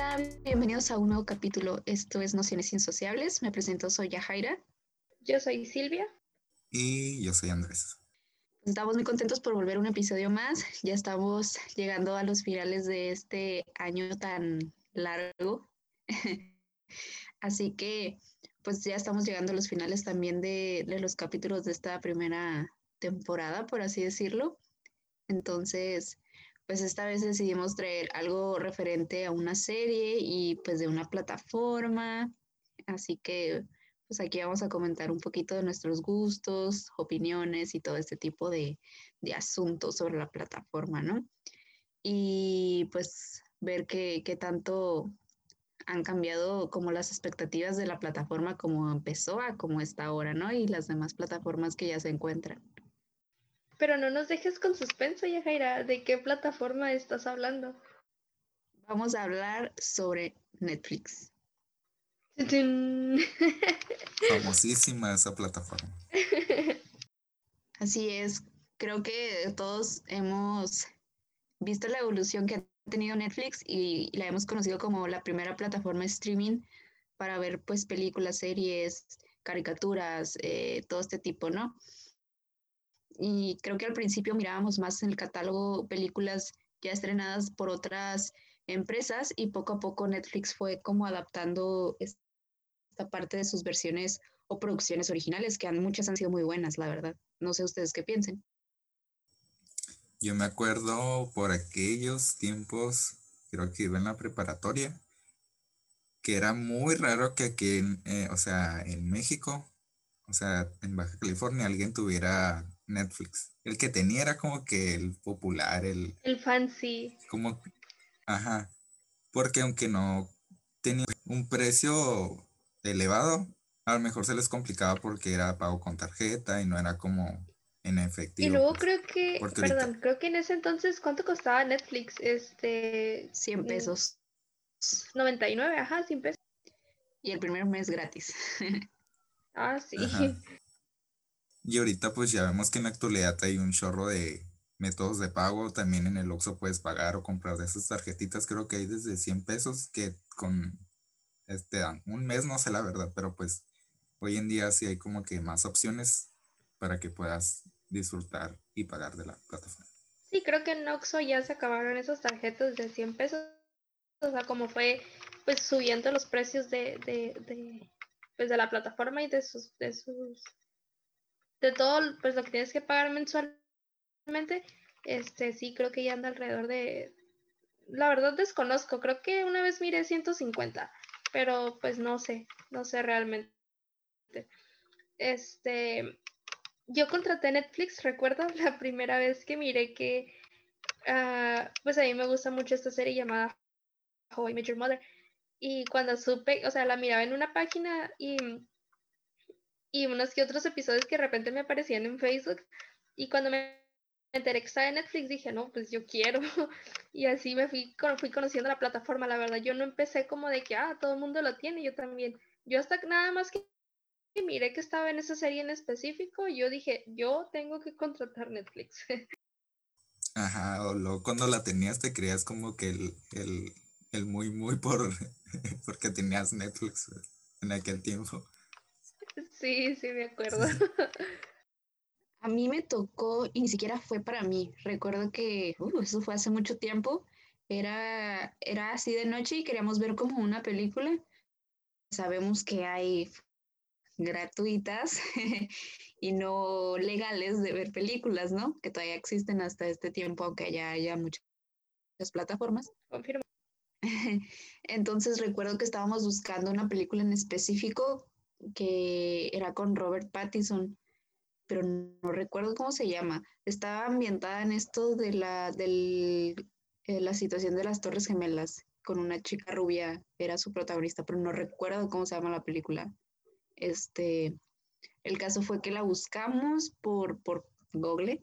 Hola, bienvenidos a un nuevo capítulo. Esto es Nociones Insociables. Me presento, soy Yajaira. Yo soy Silvia. Y yo soy Andrés. Estamos muy contentos por volver a un episodio más. Ya estamos llegando a los finales de este año tan largo. Así que, pues ya estamos llegando a los finales también de, de los capítulos de esta primera temporada, por así decirlo. Entonces, pues esta vez decidimos traer algo referente a una serie y pues de una plataforma. Así que pues aquí vamos a comentar un poquito de nuestros gustos, opiniones y todo este tipo de, de asuntos sobre la plataforma, ¿no? Y pues ver qué, qué tanto han cambiado como las expectativas de la plataforma como empezó a como está ahora, ¿no? Y las demás plataformas que ya se encuentran. Pero no nos dejes con suspenso, Yajaira. ¿De qué plataforma estás hablando? Vamos a hablar sobre Netflix. Famosísima esa plataforma. Así es. Creo que todos hemos visto la evolución que ha tenido Netflix y la hemos conocido como la primera plataforma streaming para ver pues películas, series, caricaturas, eh, todo este tipo, ¿no? Y creo que al principio mirábamos más en el catálogo películas ya estrenadas por otras empresas y poco a poco Netflix fue como adaptando esta parte de sus versiones o producciones originales, que han, muchas han sido muy buenas, la verdad. No sé ustedes qué piensen. Yo me acuerdo por aquellos tiempos, creo que iba en la preparatoria, que era muy raro que aquí, eh, o sea, en México, o sea, en Baja California, alguien tuviera Netflix. El que tenía era como que el popular, el... El fancy. Como... Ajá. Porque aunque no tenía un precio elevado, a lo mejor se les complicaba porque era pago con tarjeta y no era como en efectivo. Y luego pues, creo que, perdón, creo que en ese entonces, ¿cuánto costaba Netflix? Este... 100 pesos. 99, ajá, 100 pesos. Y el primer mes gratis. ah, sí. Y ahorita pues ya vemos que en la actualidad hay un chorro de métodos de pago. También en el Oxxo puedes pagar o comprar de esas tarjetitas. Creo que hay desde 100 pesos que con este un mes, no sé la verdad, pero pues hoy en día sí hay como que más opciones para que puedas disfrutar y pagar de la plataforma. Sí, creo que en Oxxo ya se acabaron esas tarjetas de 100 pesos. O sea, como fue pues subiendo los precios de, de, de, pues, de la plataforma y de sus, de sus de todo pues lo que tienes que pagar mensualmente, este sí creo que ya anda alrededor de la verdad desconozco, creo que una vez miré 150, pero pues no sé, no sé realmente. Este, yo contraté Netflix, recuerdo la primera vez que miré que, uh, pues a mí me gusta mucho esta serie llamada How I Met Your Mother. Y cuando supe, o sea, la miraba en una página y y unos que otros episodios que de repente me aparecían en Facebook. Y cuando me enteré que estaba en Netflix, dije, no, pues yo quiero. y así me fui, fui conociendo la plataforma. La verdad, yo no empecé como de que, ah, todo el mundo lo tiene, yo también. Yo hasta nada más que miré que estaba en esa serie en específico, yo dije, yo tengo que contratar Netflix. Ajá, o luego cuando la tenías te creías como que el, el, el muy, muy por, porque tenías Netflix en aquel tiempo. Sí, sí, me acuerdo. A mí me tocó y ni siquiera fue para mí. Recuerdo que uh, eso fue hace mucho tiempo. Era, era así de noche y queríamos ver como una película. Sabemos que hay gratuitas y no legales de ver películas, ¿no? Que todavía existen hasta este tiempo, aunque ya haya muchas plataformas. Confirmo. Entonces recuerdo que estábamos buscando una película en específico que era con Robert Pattinson, pero no recuerdo cómo se llama. Estaba ambientada en esto de la, del, eh, la situación de las Torres Gemelas, con una chica rubia, era su protagonista, pero no recuerdo cómo se llama la película. Este, el caso fue que la buscamos por, por Google,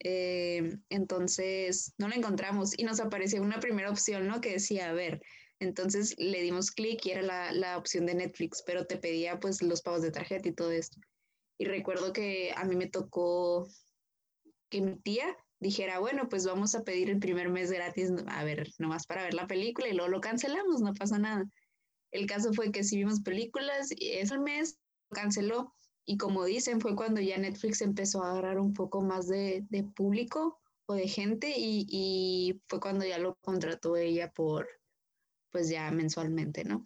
eh, entonces no la encontramos y nos apareció una primera opción, ¿no? Que decía, a ver, entonces le dimos clic y era la, la, opción de Netflix, pero te pedía pues los pagos de tarjeta y todo esto. Y recuerdo que a mí me tocó que mi tía dijera, bueno, pues vamos a pedir el primer mes gratis, a ver, nomás para ver la película y luego lo cancelamos, no pasa nada. El caso fue que sí vimos películas y ese mes canceló y como dicen, fue cuando ya Netflix empezó a agarrar un poco más de, de público o de gente y, y, fue cuando ya lo contrató ella por, pues ya mensualmente, ¿no?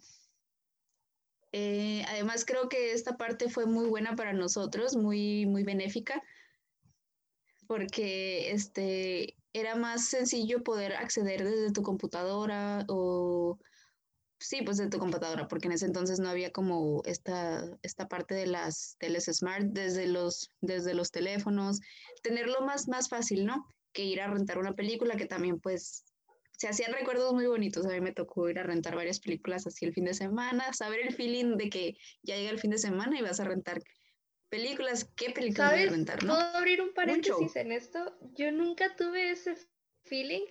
Eh, además creo que esta parte fue muy buena para nosotros, muy, muy benéfica, porque este, era más sencillo poder acceder desde tu computadora o sí, pues de tu computadora, porque en ese entonces no había como esta, esta parte de las teles smart desde los, desde los teléfonos, tenerlo más, más fácil, ¿no? Que ir a rentar una película que también pues se hacían recuerdos muy bonitos. A mí me tocó ir a rentar varias películas así el fin de semana, saber el feeling de que ya llega el fin de semana y vas a rentar películas, ¿qué películas ¿Sabes? a rentar, no? ¿Puedo abrir un paréntesis en esto? Yo nunca tuve ese feeling.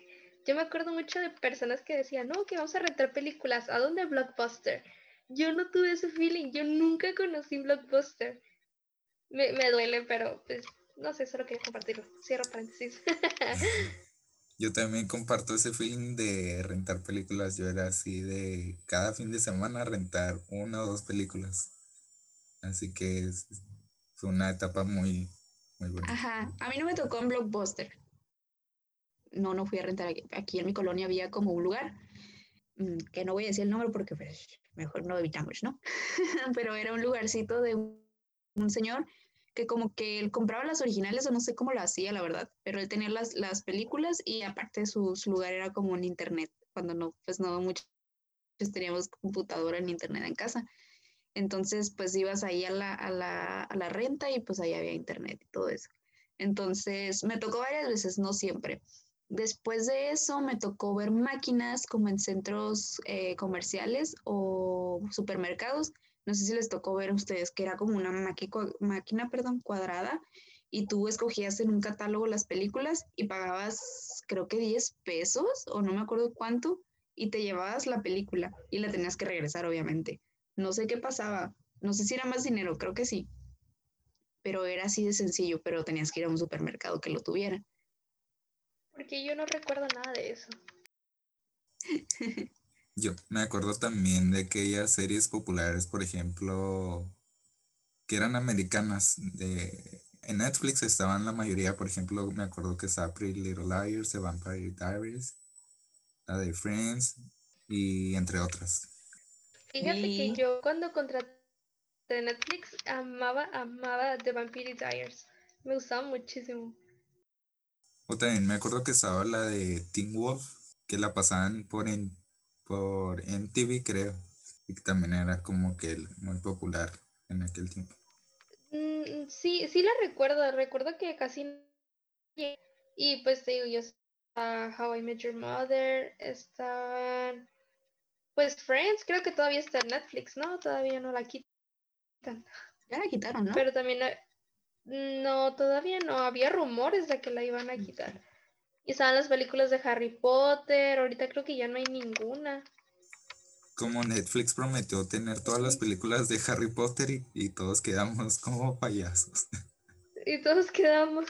Yo me acuerdo mucho de personas que decían, no, que vamos a rentar películas. ¿A dónde Blockbuster? Yo no tuve ese feeling. Yo nunca conocí Blockbuster. Me, me duele, pero pues no sé, solo quería compartirlo. Cierro paréntesis. Yo también comparto ese feeling de rentar películas. Yo era así de cada fin de semana rentar una o dos películas. Así que es, fue una etapa muy, muy buena. Ajá, a mí no me tocó en Blockbuster. No, no fui a rentar aquí. Aquí en mi colonia había como un lugar, mm, que no voy a decir el nombre porque pues, mejor no evitamos, ¿no? Pero era un lugarcito de un, un, señor que como que él compraba las originales o no sé cómo lo hacía, la verdad, pero él tenía las, las películas y aparte su, su lugar era como un internet, cuando no, pues no muchos teníamos computadora en internet en casa. Entonces, pues ibas ahí a la, a, la, a la, renta y pues ahí había internet y todo eso. Entonces, me tocó varias veces, no siempre. Después de eso, me tocó ver máquinas como en centros eh, comerciales o supermercados. No sé si les tocó ver a ustedes que era como una máquina, perdón, cuadrada y tú escogías en un catálogo las películas y pagabas creo que 10 pesos o no me acuerdo cuánto y te llevabas la película y la tenías que regresar obviamente. No sé qué pasaba, no sé si era más dinero, creo que sí, pero era así de sencillo, pero tenías que ir a un supermercado que lo tuviera. Porque yo no recuerdo nada de eso. yo me acuerdo también de aquellas series populares, por ejemplo, que eran americanas. De, en Netflix estaban la mayoría, por ejemplo, me acuerdo que estaba Pretty Little Liars, The Vampire Diaries, la de Friends y entre otras. Fíjate que yo cuando contraté Netflix amaba, amaba The Vampire Diaries. Me gustaba muchísimo. O también me acuerdo que estaba la de Teen Wolf, que la pasaban por, en, por MTV, creo. Y que también era como que muy popular en aquel tiempo. Mm, sí, sí la recuerdo. Recuerdo que casi. Y pues te digo, yo. Uh, How I Met Your Mother. Están. Pues Friends, creo que todavía está en Netflix, ¿no? Todavía no la quitan. Ya la quitaron, ¿no? Pero también. No, todavía no. Había rumores de que la iban a quitar. Y estaban las películas de Harry Potter. Ahorita creo que ya no hay ninguna. Como Netflix prometió tener todas las películas de Harry Potter y, y todos quedamos como payasos. Y todos quedamos.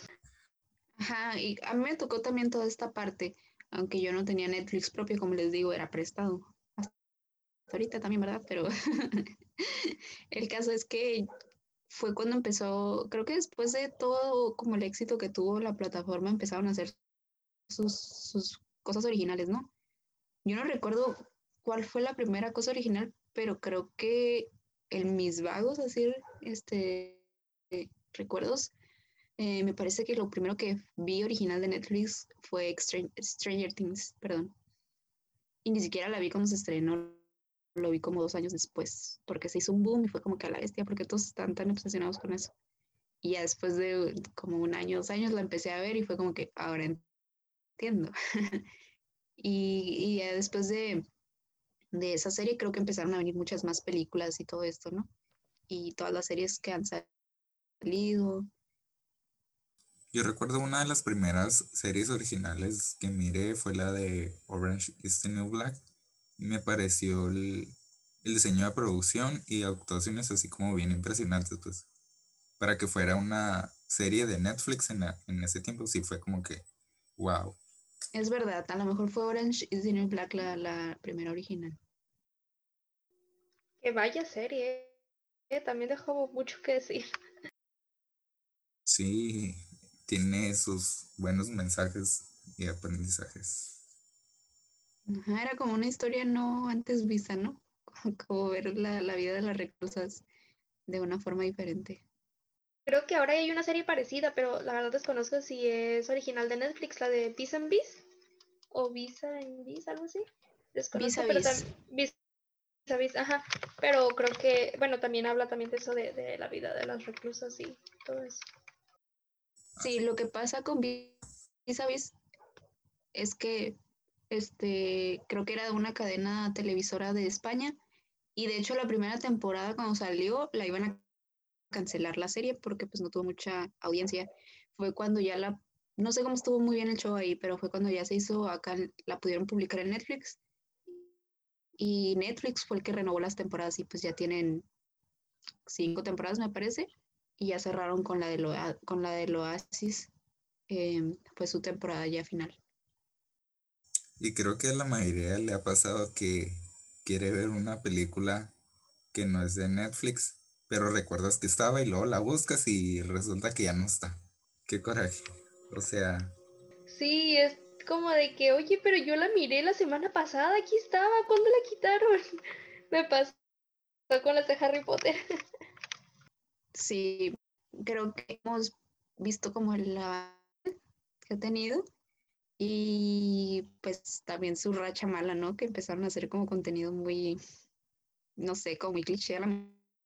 Ajá, y a mí me tocó también toda esta parte, aunque yo no tenía Netflix propio, como les digo, era prestado. Hasta ahorita también, ¿verdad? Pero el caso es que fue cuando empezó, creo que después de todo como el éxito que tuvo la plataforma, empezaron a hacer sus, sus cosas originales, ¿no? Yo no recuerdo cuál fue la primera cosa original, pero creo que en mis vagos, así, este, eh, recuerdos, eh, me parece que lo primero que vi original de Netflix fue Stranger, Stranger Things, perdón. Y ni siquiera la vi cuando se estrenó, lo vi como dos años después, porque se hizo un boom y fue como que a la bestia, porque todos están tan obsesionados con eso. Y ya después de como un año, dos años, la empecé a ver y fue como que ahora y, y ya después de, de esa serie creo que empezaron a venir muchas más películas y todo esto, ¿no? Y todas las series que han salido. Yo recuerdo una de las primeras series originales que miré fue la de Orange is the New Black. Me pareció el, el diseño de producción y actuaciones así como bien impresionantes, pues. Para que fuera una serie de Netflix en, la, en ese tiempo, sí fue como que Wow. Es verdad, a lo mejor fue Orange is the New Black la, la primera original. Que vaya serie. eh, También dejó mucho que decir. Sí, tiene sus buenos mensajes y aprendizajes. Ajá, era como una historia no antes vista, ¿no? Como, como ver la, la vida de las reclusas de una forma diferente. Creo que ahora hay una serie parecida, pero la verdad desconozco si es original de Netflix, la de Peace and Bees. O Visa and Bees, algo así. Desconozco, Vis a pero también. Vis a Vis, ajá. Pero creo que, bueno, también habla también de eso de, de la vida de las reclusas y todo eso. Sí, lo que pasa con Vis a Vis es que este, creo que era de una cadena televisora de España y de hecho la primera temporada cuando salió la iban a cancelar la serie porque pues no tuvo mucha audiencia. Fue cuando ya la, no sé cómo estuvo muy bien el show ahí, pero fue cuando ya se hizo acá, la pudieron publicar en Netflix y Netflix fue el que renovó las temporadas y pues ya tienen cinco temporadas me parece y ya cerraron con la de, lo, con la del Oasis, eh, pues su temporada ya final. Y creo que a la mayoría le ha pasado que quiere ver una película que no es de Netflix, pero recuerdas que estaba y luego la buscas y resulta que ya no está. Qué coraje. O sea, Sí, es como de que, oye, pero yo la miré la semana pasada, aquí estaba, ¿cuándo la quitaron? Me pasó con las de Harry Potter. Sí, creo que hemos visto como el avance que ha tenido y pues también su racha mala, ¿no? Que empezaron a hacer como contenido muy, no sé, como muy cliché a lo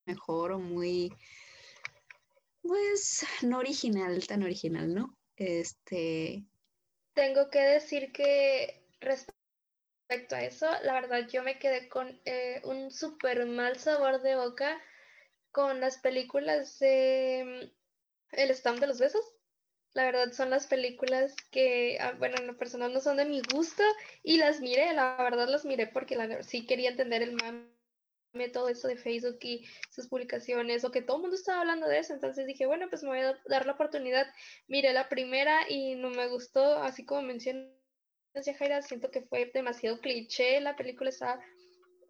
mejor o muy, pues, no original, tan original, ¿no? Este, Tengo que decir que respecto a eso, la verdad yo me quedé con eh, un súper mal sabor de boca con las películas de mm, El Stamp de los Besos. La verdad son las películas que, ah, bueno, en lo personal no son de mi gusto y las miré, la verdad las miré porque la, sí quería entender el mame, todo eso de Facebook y sus publicaciones, o que todo el mundo estaba hablando de eso, entonces dije, bueno, pues me voy a dar la oportunidad. Miré la primera y no me gustó, así como mencionas, Yajaira, siento que fue demasiado cliché, la película está...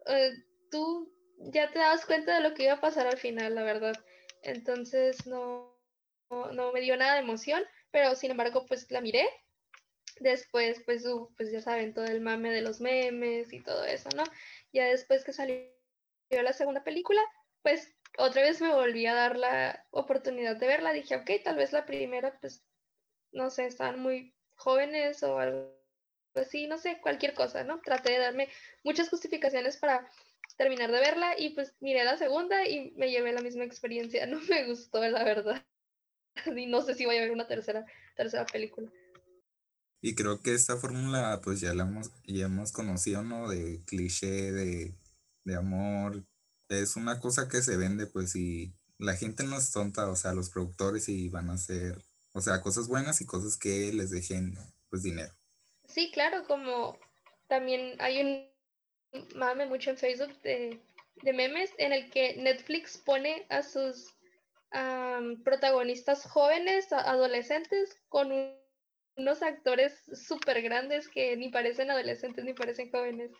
eh, tú ya te dabas cuenta de lo que iba a pasar al final, la verdad. Entonces no, no, me dio nada de emoción, pero sin embargo, pues la miré. Después, pues, pues ya saben, todo el mame de los memes y todo eso, ¿no? Ya después que salió la segunda película, pues otra vez me volví a dar la oportunidad de verla. Dije, ok, tal vez la primera, pues, no sé, estaban muy jóvenes o algo así, no sé, cualquier cosa, ¿no? Traté de darme muchas justificaciones para terminar de verla y pues miré la segunda y me llevé la misma experiencia. No me gustó, la verdad. Y no sé si voy a ver una tercera, tercera película. y creo que esta fórmula pues ya la hemos, ya hemos conocido, ¿no? De cliché, de, de amor. Es una cosa que se vende, pues, y la gente no es tonta, o sea, los productores y van a hacer, o sea, cosas buenas y cosas que les dejen, pues, dinero. Sí, claro, como también hay un mame mucho en Facebook de, de memes en el que Netflix pone a sus am, protagonistas jóvenes, adolescentes, con un- unos actores súper grandes que ni parecen adolescentes ni parecen jóvenes.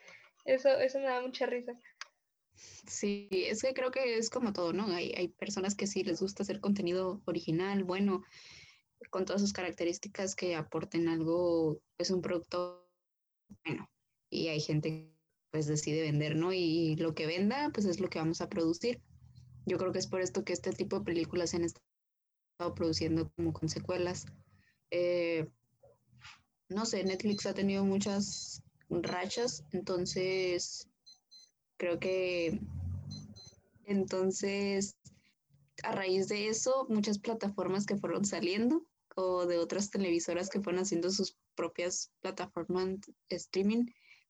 Eso, eso me da mucha risa. Sí, es que creo que es como todo, ¿no? Hay, hay personas que sí les gusta hacer contenido original, bueno, con todas sus características que aporten algo, pues un producto bueno. Y hay gente que pues decide vender, ¿no? Y lo que venda, pues es lo que vamos a producir. Yo creo que es por esto que este tipo de películas se han estado produciendo como con secuelas. Eh, no sé, Netflix ha tenido muchas rachas, entonces creo que entonces a raíz de eso muchas plataformas que fueron saliendo o de otras televisoras que fueron haciendo sus propias plataformas streaming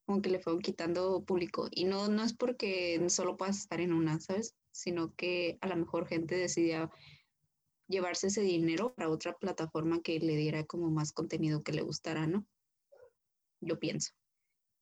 como que le fueron quitando público y no no es porque solo puedas estar en una, ¿sabes? Sino que a lo mejor gente decidía llevarse ese dinero para otra plataforma que le diera como más contenido que le gustara, ¿no? Yo pienso.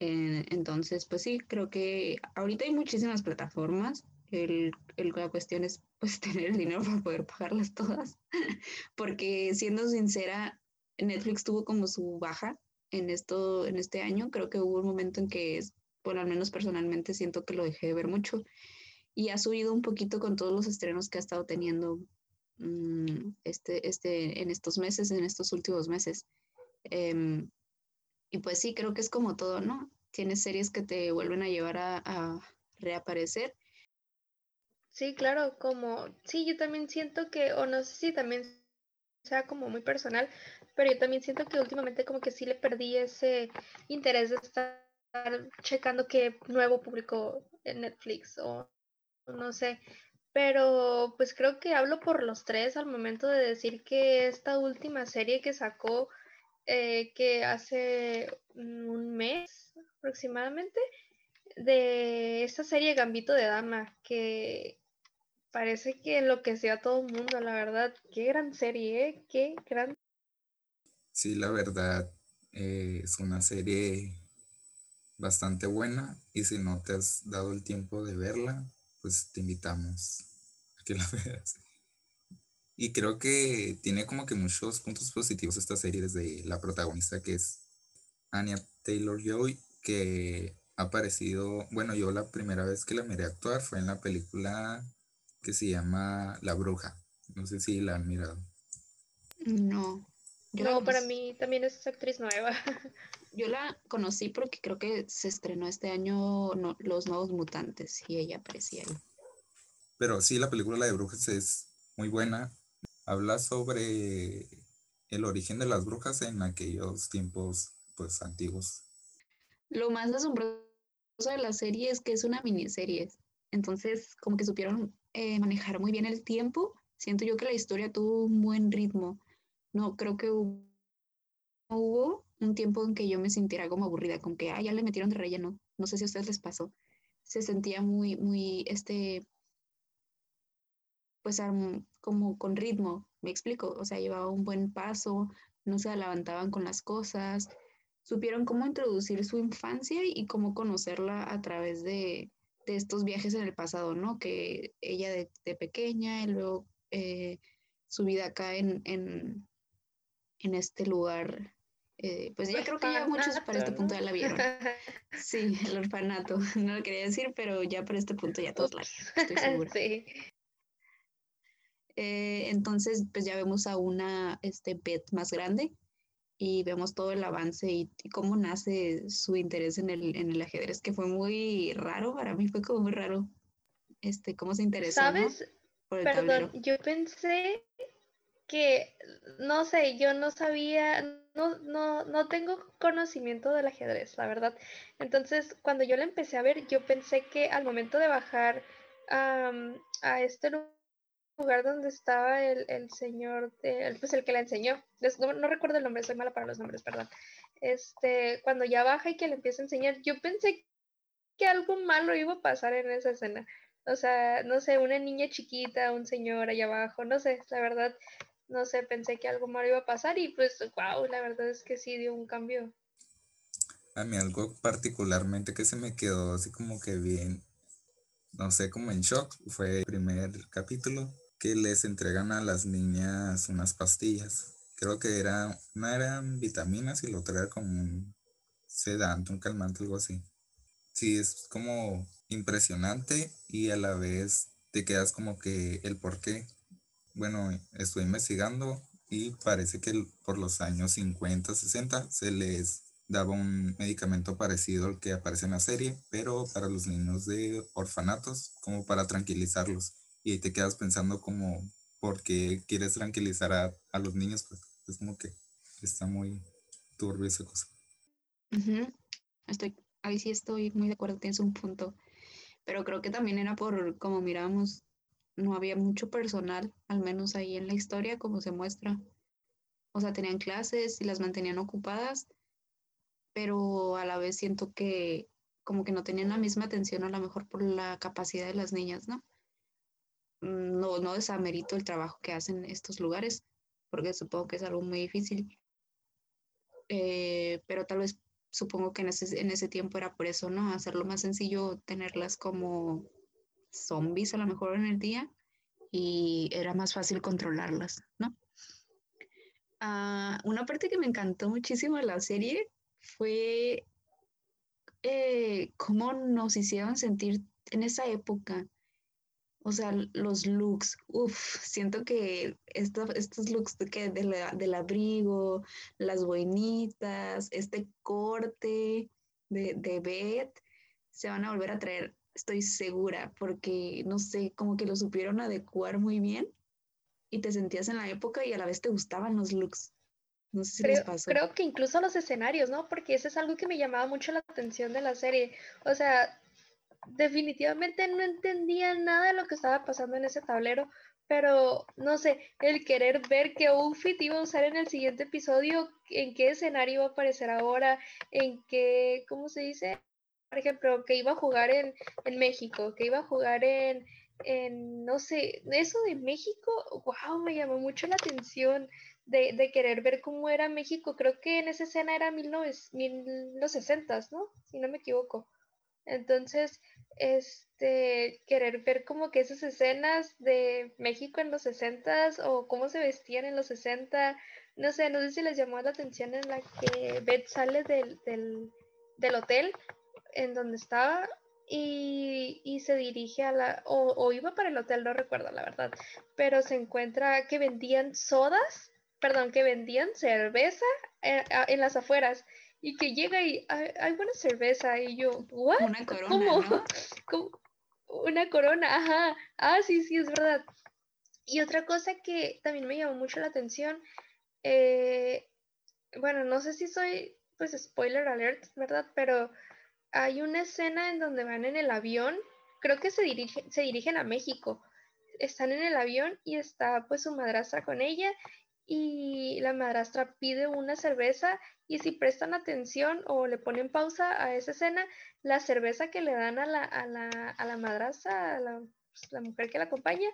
Eh, entonces, pues sí, creo que ahorita hay muchísimas plataformas. El, el- la cuestión es pues tener el dinero para poder pagarlas todas. Porque siendo sincera, Netflix tuvo como su baja en esto, en este año. Creo que hubo un momento en que, bueno, al menos personalmente siento que lo dejé de ver mucho y ha subido un poquito con todos los estrenos que ha estado teniendo mm, este, este, en estos meses, en estos últimos meses. Em, y pues sí, creo que es como todo, ¿no? Tienes series que te vuelven a llevar a, reaparecer. Sí, claro, como, sí, yo también siento que, o no sé si también sea como muy personal, pero yo también siento que últimamente como que sí le perdí ese interés de estar checando qué nuevo público en Netflix o no sé, pero pues creo que hablo por los tres al momento de decir que esta última serie que sacó, eh, que hace un mes aproximadamente, de esta serie Gambito de Dama, que parece que enloqueció a todo el mundo, la verdad. Qué gran serie, ¿eh? Qué gran. Sí, la verdad, eh, es una serie bastante buena y si no te has dado el tiempo de verla, pues te invitamos a que la veas. Y creo que tiene como que muchos puntos positivos esta serie desde la protagonista que es Anya Taylor Joy, que ha aparecido, bueno, yo la primera vez que la miré actuar fue en la película que se llama La Bruja. No sé si la han mirado. No. no, para mí también es actriz nueva. Yo la conocí porque creo que se estrenó este año Los Nuevos Mutantes y ella aparecía ahí. Pero sí, la película La de Brujas es muy buena. Habla sobre el origen de las brujas en aquellos tiempos pues antiguos. Lo más asombroso de la serie es que es una miniserie. Entonces, como que supieron eh, manejar muy bien el tiempo. Siento yo que la historia tuvo un buen ritmo. No creo que hubo, un tiempo en que yo me sintiera como aburrida, con que, ah, ya le metieron de relleno. No sé si a ustedes les pasó. Se sentía muy, muy, este, pues como con ritmo, me explico. O sea, llevaba un buen paso, no se levantaban con las cosas, supieron cómo introducir su infancia y cómo conocerla a través de, estos viajes en el pasado, ¿no? Que ella de, pequeña y luego eh, su vida acá en, en, este lugar. Eh, pues ya creo que ya muchos para este punto ya la vieron. Sí, el orfanato. No lo quería decir, pero ya para este punto ya todos la estoy segura. Sí. Eh, entonces, pues ya vemos a una este, Beth más grande, y vemos todo el avance y, cómo nace su interés en el, en el ajedrez, que fue muy raro, para mí fue como muy raro, este, cómo se interesó. ¿Sabes? Perdón, yo pensé que, no sé, yo no sabía, no, no, no tengo conocimiento del ajedrez, la verdad. Entonces, cuando yo la empecé a ver, yo pensé que al momento de bajar a este lugar, donde estaba el, el señor, pues el que la enseñó. No, recuerdo el nombre, soy mala para los nombres, perdón. Este, cuando ya baja y que le empieza a enseñar, yo pensé que algo malo iba a pasar en esa escena. O sea, no sé, una niña chiquita, un señor allá abajo, no sé, la verdad, no sé, pensé que algo malo iba a pasar y pues, wow, la verdad es que sí dio un cambio. A mí algo particularmente que se me quedó así como que bien, no sé, como en shock, fue el primer capítulo que les entregan a las niñas unas pastillas. Creo que era, eran vitaminas y lo otra era como un sedante, un calmante, algo así. Sí, es como impresionante y a la vez te quedas como que el por qué. Bueno, estoy investigando y parece que por los años 50, 60 se les daba un medicamento parecido al que aparece en la serie, pero para los niños de orfanatos, como para tranquilizarlos y te quedas pensando como, ¿por qué quieres tranquilizar a, los niños? Pues es como que está muy turbio esa cosa. estoy, ahí sí estoy muy de acuerdo, tienes un punto. Pero creo que también era por, como miramos, no había mucho personal, al menos ahí en la historia, como se muestra. O sea, tenían clases y las mantenían ocupadas, pero a la vez siento que como que no tenían la misma atención a lo mejor por la capacidad de las niñas, ¿no? No, no desamerito el trabajo que hacen estos lugares, porque supongo que es algo muy difícil. Eh, pero tal vez supongo que en ese, en ese tiempo era por eso, ¿no? Hacerlo más sencillo, tenerlas como zombies a lo mejor en el día y era más fácil controlarlas, ¿no? Ah, una parte que me encantó muchísimo de la serie fue eh, cómo nos hicieron sentir en esa época. O sea, los looks, uff, siento que estos looks de que del abrigo, las boinitas, este corte de, de Beth, se van a volver a traer, estoy segura, porque no sé, como que lo supieron adecuar muy bien y te sentías en la época y a la vez te gustaban los looks. No sé si creo, les pasó. Creo que incluso los escenarios, ¿no? Porque eso es algo que me llamaba mucho la atención de la serie. O sea, definitivamente no entendía nada de lo que estaba pasando en ese tablero, pero no sé, el querer ver qué outfit iba a usar en el siguiente episodio, en qué escenario iba a aparecer ahora, en qué, ¿cómo se dice? Por ejemplo, que iba a jugar en, en México, que iba a jugar en, en, no sé, eso de México, wow, me llamó mucho la atención de, de querer ver cómo era México. Creo que en esa escena era mil, mil los sesentas, ¿no? Si no me equivoco. Entonces, este, querer ver como que esas escenas de México en los 60 o cómo se vestían en los 60, no sé, no sé si les llamó la atención en la que Beth sale del, del, hotel en donde estaba y, y, se dirige a la, o, o, iba para el hotel, no recuerdo la verdad, pero se encuentra que vendían sodas, perdón, que vendían cerveza en, en las afueras y que llega y hay, buena cerveza y yo, ¿what? Una corona, ¿Cómo? Una corona, ajá. Ah, sí, sí, es verdad. Y otra cosa que también me llamó mucho la atención, eh, bueno, no sé si soy, pues, spoiler alert, ¿verdad? Pero hay una escena en donde van en el avión, creo que se, dirige, se dirigen a México. Están en el avión y está pues su madrastra con ella y la madrastra pide una cerveza y si prestan atención o le ponen pausa a esa escena, la cerveza que le dan a la, a la, a la madrastra, a la, pues, mujer que la acompaña,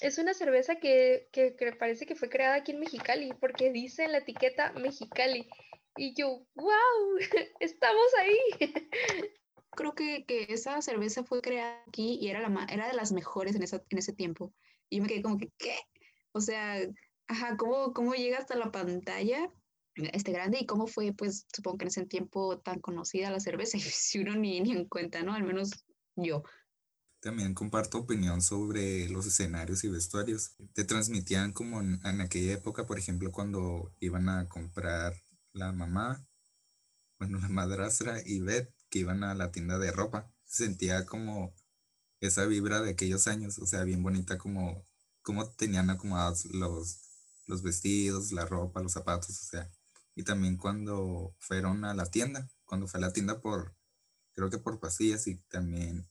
es una cerveza que, que, parece que fue creada aquí en Mexicali, porque dice en la etiqueta Mexicali. Y yo, wow, estamos ahí. Creo que, que, esa cerveza fue creada aquí y era, la, era de las mejores en, esa, en ese tiempo. Y me quedé como que, ¿qué? O sea, Ajá, ¿cómo, cómo llega hasta la pantalla este grande y cómo fue, pues supongo que en ese tiempo tan conocida la cerveza, si uno ni, ni en cuenta, ¿no? Al menos yo. También comparto opinión sobre los escenarios y vestuarios. Te transmitían como en, en aquella época, por ejemplo, cuando iban a comprar la mamá, bueno, la madrastra y Beth, que iban a la tienda de ropa. Sentía como esa vibra de aquellos años, o sea, bien bonita como, como tenían acomodados los, los vestidos, la ropa, los zapatos, o sea, y también cuando fueron a la tienda, cuando fue a la tienda por, creo que por pasillas y también,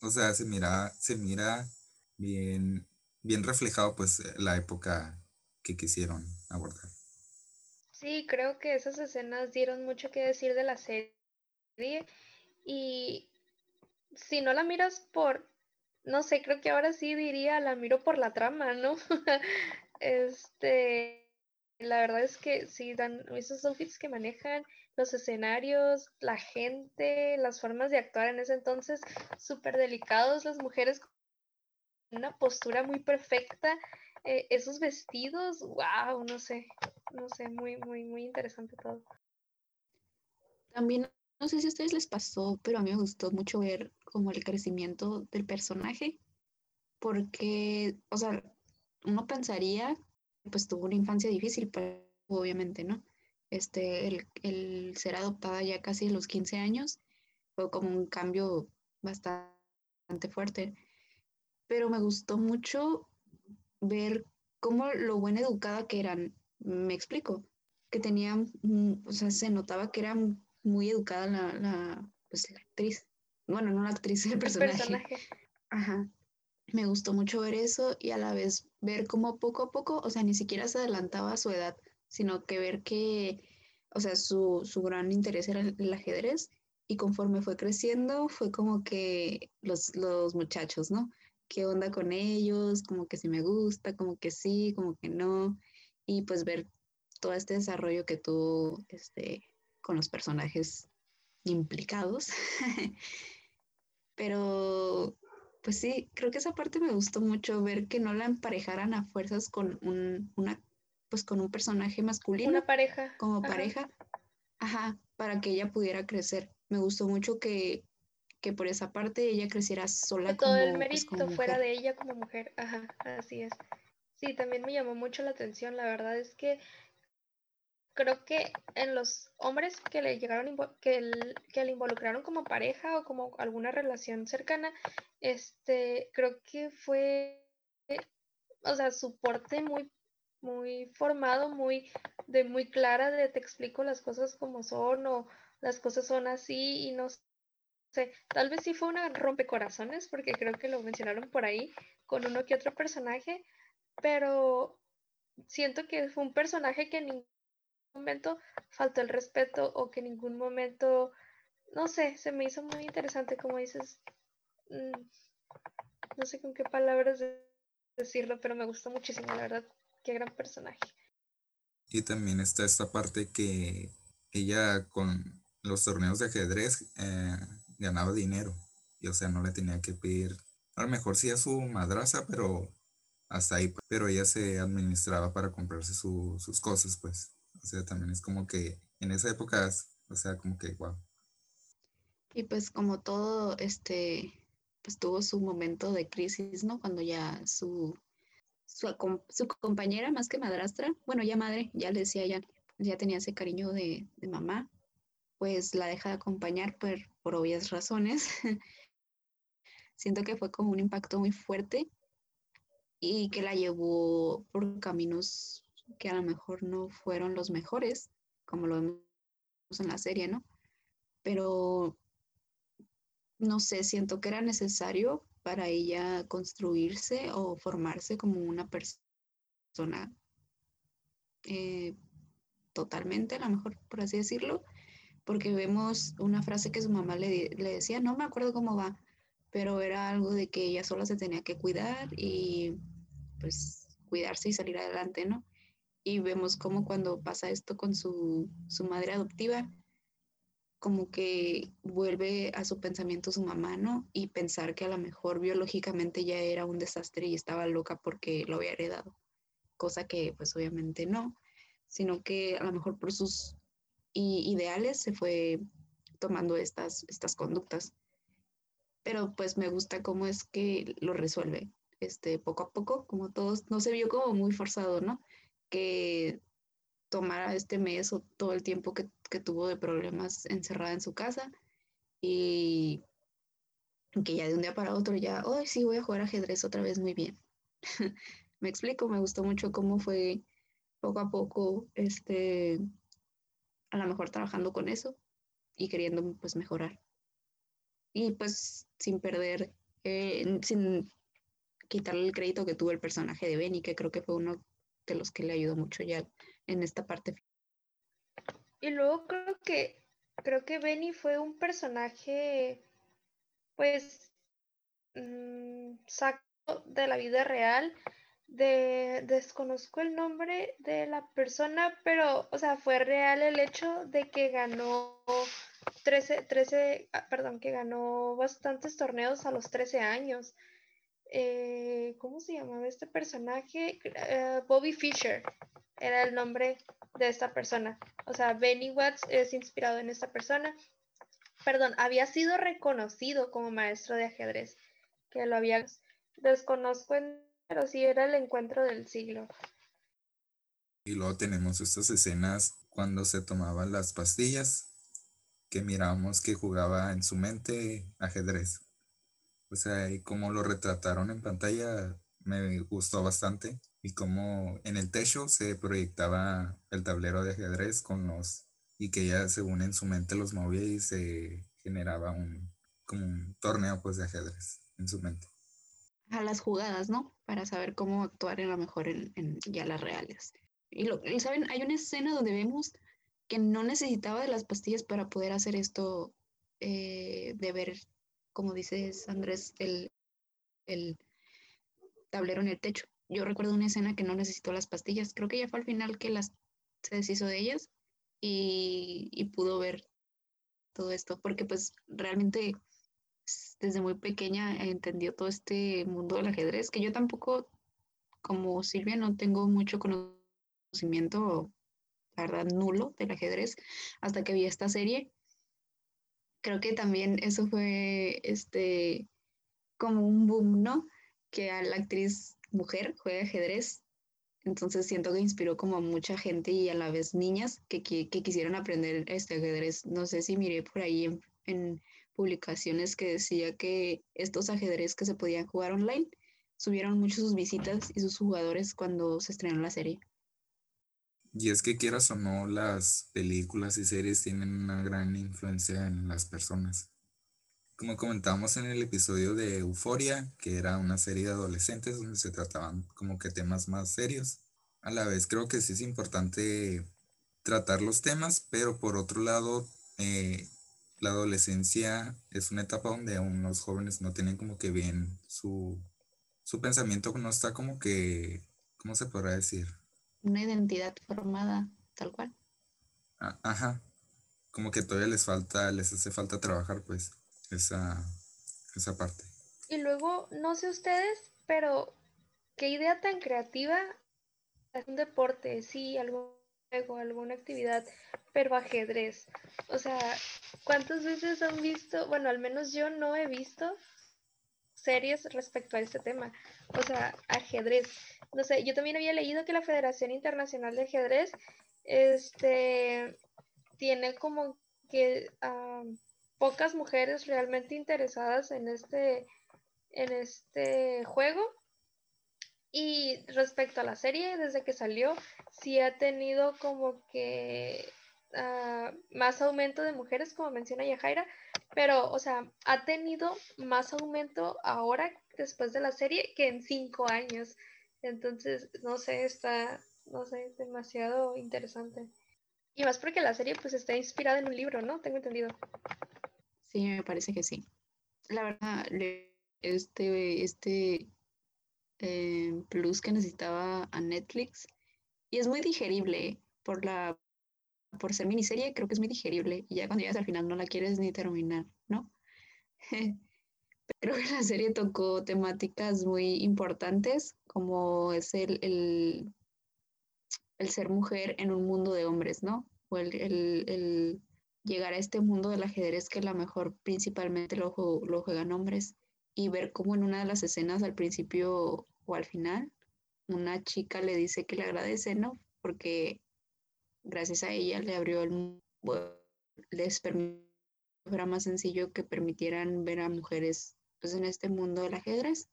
o sea, se mira, se mira bien, bien reflejado pues la época que quisieron abordar. Sí, creo que esas escenas dieron mucho que decir de la serie y si no la miras por, no sé, creo que ahora sí diría la miro por la trama, ¿no? Este, la verdad es que sí, dan esos outfits que manejan, los escenarios, la gente, las formas de actuar en ese entonces, súper delicados, las mujeres con una postura muy perfecta, eh, esos vestidos, wow, no sé, no sé, muy, muy, muy interesante todo. También, no sé si a ustedes les pasó, pero a mí me gustó mucho ver como el crecimiento del personaje, porque, o sea, uno pensaría, pues tuvo una infancia difícil, pero obviamente, ¿no? Este, el, ser adoptada ya casi a los 15 años fue como un cambio bastante fuerte. Pero me gustó mucho ver cómo lo buena educada que eran. Me explico, que tenían, o sea, se notaba que era muy educada la, la, pues, la actriz. Bueno, no la actriz, el personaje. El personaje. Ajá me gustó mucho ver eso y a la vez ver cómo poco a poco, o sea, ni siquiera se adelantaba a su edad, sino que ver que, o sea, su, su gran interés era el, ajedrez y conforme fue creciendo fue como que los, los muchachos, ¿no? ¿Qué onda con ellos? Como que sí me gusta, como que sí, como que no. Y pues ver todo este desarrollo que tuvo este, con los personajes implicados. Pero pues sí, creo que esa parte me gustó mucho, ver que no la emparejaran a fuerzas con un, una pues con un personaje masculino. Una pareja. Como pareja. Ajá, para que ella pudiera crecer. Me gustó mucho que, que por esa parte ella creciera sola. Que todo el pues, mérito fuera de ella como mujer. Ajá, así es. Sí, también me llamó mucho la atención. La verdad es que creo que en los hombres que le llegaron, que, que le involucraron como pareja o como alguna relación cercana, este, creo que fue, o sea, su porte muy, muy formado, muy, de muy clara, de te explico las cosas como son o las cosas son así y no sé, tal vez sí fue una rompecorazones porque creo que lo mencionaron por ahí con uno que otro personaje, pero siento que fue un personaje que en momento faltó el respeto o que en ningún momento, no sé, se me hizo muy interesante como dices, mm, no sé con qué palabras decirlo, pero me gustó muchísimo, la verdad, qué gran personaje. Y también está esta parte que ella con los torneos de ajedrez eh, ganaba dinero. Y o sea, no le tenía que pedir, a lo mejor sí a su madraza, pero hasta ahí. Pero ella se administraba para comprarse sus cosas, pues. O sea, también es como que en esa época, o sea, como que, wow. Y pues como todo, este, pues tuvo su momento de crisis, ¿no? Cuando ya su, su, compañera, más que madrastra, bueno, ya madre, ya le decía, ya, ya tenía ese cariño de, de mamá, pues la deja de acompañar por, por obvias razones. Siento que fue como un impacto muy fuerte y que la llevó por caminos que a lo mejor no fueron los mejores, como lo vemos en la serie, ¿no? Pero no sé, siento que era necesario para ella construirse o formarse como una persona eh, totalmente, a lo mejor por así decirlo, porque vemos una frase que su mamá le, le decía, no me acuerdo cómo va, pero era algo de que ella sola se tenía que cuidar y pues cuidarse y salir adelante, ¿no? Y vemos cómo cuando pasa esto con su, su madre adoptiva, como que vuelve a su pensamiento su mamá, ¿no? Y pensar que a lo mejor biológicamente ya era un desastre y estaba loca porque lo había heredado, cosa que pues obviamente no, sino que a lo mejor por sus ideales se fue tomando estas, estas conductas. Pero pues me gusta cómo es que lo resuelve, este, poco a poco, como todos, no se vio como muy forzado, ¿no? Que tomara este mes o todo el tiempo que, tuvo de problemas encerrada en su casa y que ya de un día para otro ya, hoy sí voy a jugar ajedrez otra vez muy bien. me explico, me gustó mucho cómo fue poco a poco, este, a lo mejor trabajando con eso y queriendo pues mejorar. Y pues sin perder, eh, sin quitarle el crédito que tuvo el personaje de Benny, que creo que fue uno de los que le ayudó mucho ya en esta parte. Y luego creo que creo que Benny fue un personaje pues mmm, saco de la vida real de desconozco el nombre de la persona, pero o sea, fue real el hecho de que ganó 13, 13 ah, perdón, que ganó bastantes torneos a los 13 años. Eh, ¿cómo se llamaba este personaje? Eh, Bobby Fischer era el nombre de esta persona. O sea, Benny Watts es inspirado en esta persona. Perdón, había sido reconocido como maestro de ajedrez, que lo había desconozco, pero sí era el encuentro del siglo. Y luego tenemos estas escenas cuando se tomaban las pastillas, que mirábamos que jugaba en su mente ajedrez. O sea, y como lo retrataron en pantalla me gustó bastante. Y como en el techo se proyectaba el tablero de ajedrez con los. y que ya según en su mente los movía y se generaba un. como un torneo pues de ajedrez en su mente. A las jugadas, ¿no? Para saber cómo actuar en lo mejor en, ya las reales. Y, lo, y saben, hay una escena donde vemos que no necesitaba de las pastillas para poder hacer esto eh, de ver como dices Andrés, el, tablero en el techo. Yo recuerdo una escena que no necesitó las pastillas, creo que ya fue al final que las se deshizo de ellas y, pudo ver todo esto, porque pues realmente desde muy pequeña entendió todo este mundo del ajedrez, que yo tampoco, como Silvia, no tengo mucho conocimiento, la verdad, nulo del ajedrez hasta que vi esta serie. Creo que también eso fue este como un boom, ¿no? Que a la actriz mujer juega ajedrez. Entonces siento que inspiró como a mucha gente y a la vez niñas que, que, quisieron aprender este ajedrez. No sé si miré por ahí en, en publicaciones que decía que estos ajedrez que se podían jugar online subieron mucho sus visitas y sus jugadores cuando se estrenó la serie. Y es que quieras o no, las películas y series tienen una gran influencia en las personas. Como comentábamos en el episodio de Euforia, que era una serie de adolescentes donde se trataban como que temas más serios. A la vez creo que sí es importante tratar los temas, pero por otro lado, eh, la adolescencia es una etapa donde aún los jóvenes no tienen como que bien su, su pensamiento, no está como que, ¿cómo se podrá decir? Una identidad formada, tal cual. Ajá, como que todavía les falta, les hace falta trabajar pues esa, esa parte. Y luego, no sé ustedes, pero qué idea tan creativa es un deporte, sí, algún juego, alguna actividad, pero ajedrez. O sea, ¿cuántas veces han visto? Bueno, al menos yo no he visto series respecto a este tema. O sea, ajedrez. No sé, yo también había leído que la Federación Internacional de Ajedrez este, tiene como que pocas mujeres realmente interesadas en este, en este juego. Y respecto a la serie, desde que salió, sí ha tenido como que ah, más aumento de mujeres, como menciona Yajaira, pero, o sea, ha tenido más aumento ahora, después de la serie, que en cinco años. Entonces, no sé, está, no sé, demasiado interesante. Y más porque la serie, pues, está inspirada en un libro, ¿no? Tengo entendido. Sí, me parece que sí. La verdad, este, este eh, plus que necesitaba a Netflix, y es muy digerible por la por ser miniserie, creo que es muy digerible, y ya cuando llegas al final no la quieres ni terminar, ¿no? Pero la serie tocó temáticas muy importantes, como es el, el, ser mujer en un mundo de hombres, ¿no? O el, el llegar a este mundo del ajedrez que la mejor principalmente lo, lo juegan hombres y ver cómo en una de las escenas al principio o al final una chica le dice que le agradece, ¿no? Porque gracias a ella le abrió el les permitió era más sencillo que permitieran ver a mujeres pues en este mundo del ajedrez.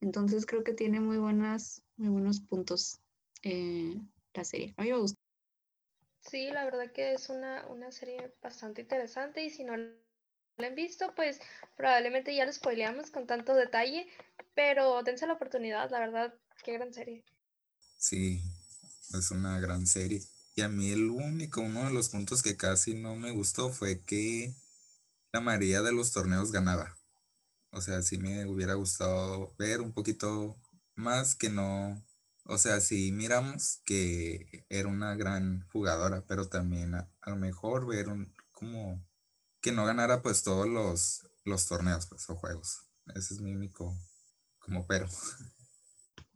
Entonces creo que tiene muy buenas, muy buenos puntos eh, la serie. A mí me gusta. Sí, la verdad que es una, una serie bastante interesante y si no la han visto, pues probablemente ya lo spoileamos con tanto detalle, pero dense la oportunidad, la verdad, qué gran serie. Sí, es una gran serie. Y a mí el único, uno de los puntos que casi no me gustó fue que la mayoría de los torneos ganaba. O sea, sí me hubiera gustado ver un poquito más que no o sea, si miramos que era una gran jugadora, pero también a, lo mejor ver un, como que no ganara pues todos los, los torneos pues, o juegos. Ese es mi único como pero.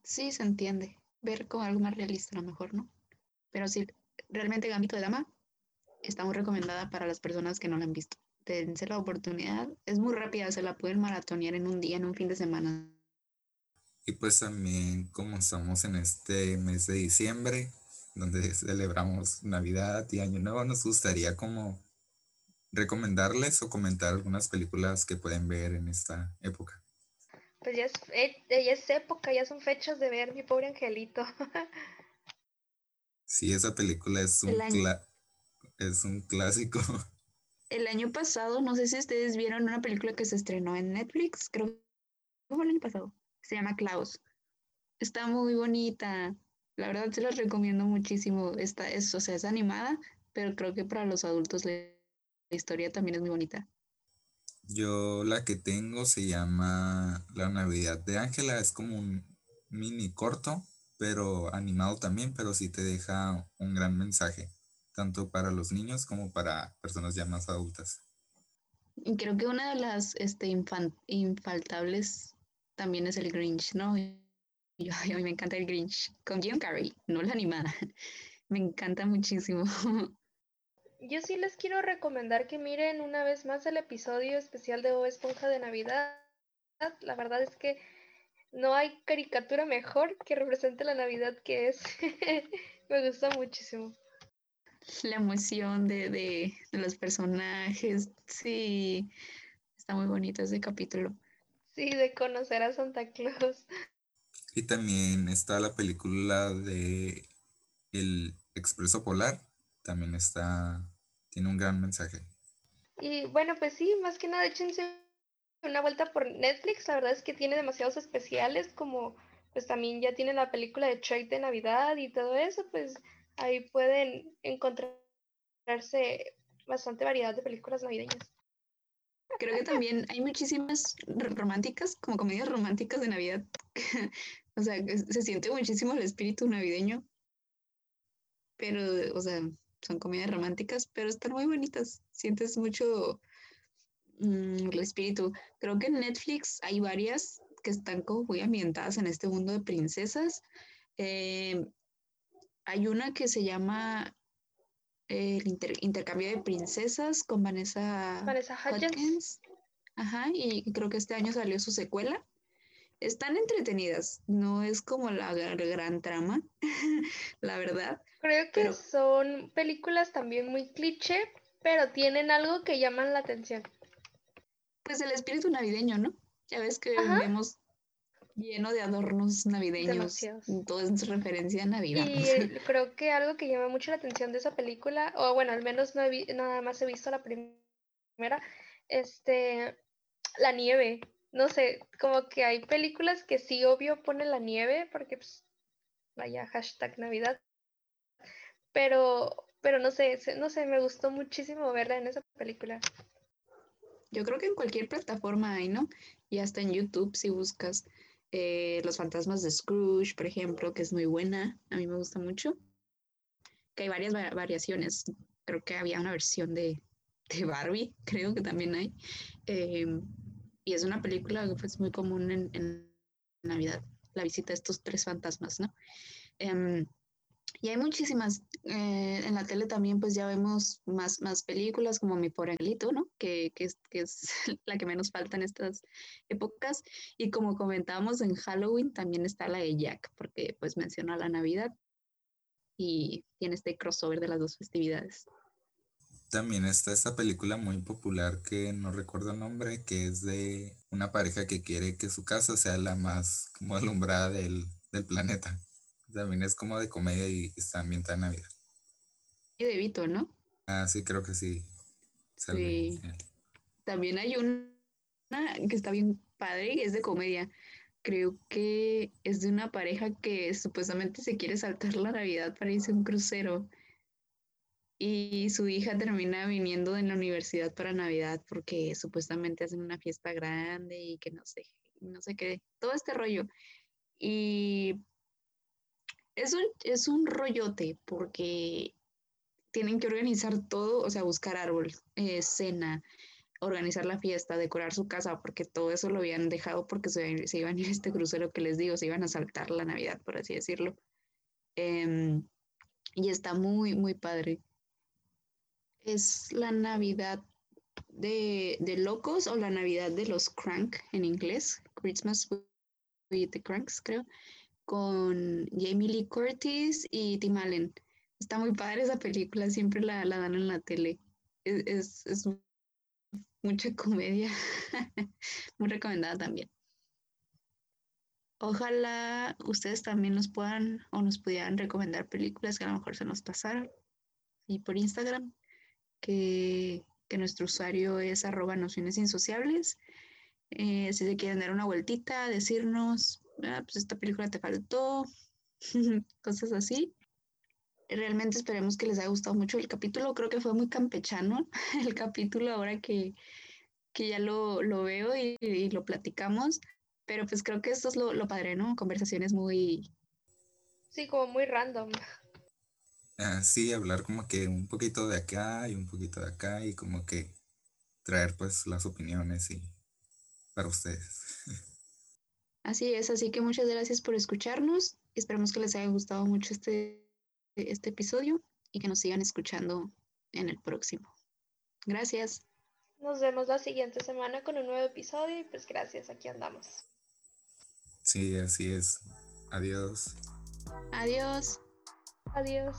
Sí, se entiende. Ver como algo más realista a lo mejor, ¿no? Pero sí, realmente Gambito de Dama está muy recomendada para las personas que no la han visto. Dense la oportunidad. Es muy rápida, se la pueden maratonear en un día, en un fin de semana. Y pues también como estamos en este mes de diciembre, donde celebramos Navidad y Año Nuevo, nos gustaría como recomendarles o comentar algunas películas que pueden ver en esta época. Pues ya es, eh, ya es época, ya son fechas de ver mi pobre angelito. sí, esa película es un, es un clásico. El año pasado, no sé si ustedes vieron una película que se estrenó en Netflix, creo que fue el año pasado se llama Klaus. Está muy bonita. La verdad se las recomiendo muchísimo. Esta es, o sea, es animada, pero creo que para los adultos la, historia también es muy bonita. Yo la que tengo se llama La Navidad de Ángela. Es como un mini corto, pero animado también, pero sí te deja un gran mensaje, tanto para los niños como para personas ya más adultas. Y creo que una de las este, infaltables también es el Grinch, ¿no? a mí me encanta el Grinch con Jim Carrey, no la animada. Me encanta muchísimo. Yo sí les quiero recomendar que miren una vez más el episodio especial de O Esponja de Navidad. La verdad es que no hay caricatura mejor que represente la Navidad que es. Me gusta muchísimo. La emoción de, de, de, los personajes, sí, está muy bonito ese capítulo. Sí, de conocer a Santa Claus. Y también está la película de El Expreso Polar, también está, tiene un gran mensaje. Y bueno, pues sí, más que nada échense una vuelta por Netflix, la verdad es que tiene demasiados especiales, como pues también ya tiene la película de Shrek de Navidad y todo eso, pues ahí pueden encontrarse bastante variedad de películas navideñas. Creo que también hay muchísimas románticas, como comedias románticas de Navidad. o sea, se siente muchísimo el espíritu navideño. Pero, o sea, son comedias románticas, pero están muy bonitas. Sientes mucho mm, el espíritu. Creo que en Netflix hay varias que están como muy ambientadas en este mundo de princesas. Eh, hay una que se llama el intercambio de princesas con Vanessa, Vanessa Hudgens. Ajá, y creo que este año salió su secuela. Están entretenidas, no es como la gran trama, la verdad. Creo que son películas también muy cliché, pero tienen algo que llaman la atención. Pues el espíritu navideño, ¿no? Ya ves que vemos lleno de adornos navideños. Todo es referencia a Navidad. Y creo que algo que llama mucho la atención de esa película, o bueno, al menos no nada más he visto la primera, este, la nieve. No sé, como que hay películas que sí, obvio, ponen la nieve, porque pues, vaya, hashtag Navidad. Pero, pero no sé, no sé, me gustó muchísimo verla en esa película. Yo creo que en cualquier plataforma hay, ¿no? Y hasta en YouTube si buscas eh, Los fantasmas de Scrooge, por ejemplo, que es muy buena, a mí me gusta mucho. Que hay varias variaciones. Creo que había una versión de, de Barbie, creo que también hay. Em, y es una película que pues, muy común en, en, Navidad, la visita de estos tres fantasmas, ¿no? Em, y hay muchísimas. Eh, en la tele también pues ya vemos más, más películas como Mi Pobre Angelito, ¿no? Que, que, es, que es la que menos falta en estas épocas. Y como comentábamos en Halloween también está la de Jack, porque pues menciona la Navidad y tiene este crossover de las dos festividades. También está esta película muy popular que no recuerdo el nombre, que es de una pareja que quiere que su casa sea la más como alumbrada del, del planeta. También es como de comedia y está ambientada en Navidad. Y de Vito, ¿no? Ah, sí, creo que sí. Sí. También hay una que está bien padre y es de comedia. Creo que es de una pareja que supuestamente se quiere saltar la Navidad para irse a un crucero. Y su hija termina viniendo de la universidad para Navidad porque supuestamente hacen una fiesta grande y que no sé, no sé qué, todo este rollo. Y es un, es un rollote porque tienen que organizar todo, o sea, buscar árbol, eh, cena, organizar la fiesta, decorar su casa, porque todo eso lo habían dejado porque se, se, iban a ir a este crucero que les digo, se iban a saltar la Navidad, por así decirlo. Em, y está muy, muy padre. Es la Navidad de, de, locos o la Navidad de los crank en inglés, Christmas with the cranks, creo con Jamie Lee Curtis y Tim Allen. Está muy padre esa película, siempre la, la dan en la tele. Es, es, mucha comedia, muy recomendada también. Ojalá ustedes también nos puedan o nos pudieran recomendar películas que a lo mejor se nos pasaron. Y por Instagram, que, que nuestro usuario es arroba nociones insociables. Eh, si se quieren dar una vueltita, decirnos ah, pues esta película te faltó, cosas así. Realmente esperemos que les haya gustado mucho el capítulo. Creo que fue muy campechano el capítulo ahora que, que ya lo, lo veo y, y, lo platicamos. Pero pues creo que esto es lo, lo padre, ¿no? Conversaciones muy... Sí, como muy random. Ah, sí, hablar como que un poquito de acá y un poquito de acá y como que traer pues las opiniones y para ustedes. Así es, así que muchas gracias por escucharnos. Esperamos que les haya gustado mucho este, este episodio y que nos sigan escuchando en el próximo. Gracias. Nos vemos la siguiente semana con un nuevo episodio y pues gracias, aquí andamos. Sí, así es. Adiós. Adiós. Adiós.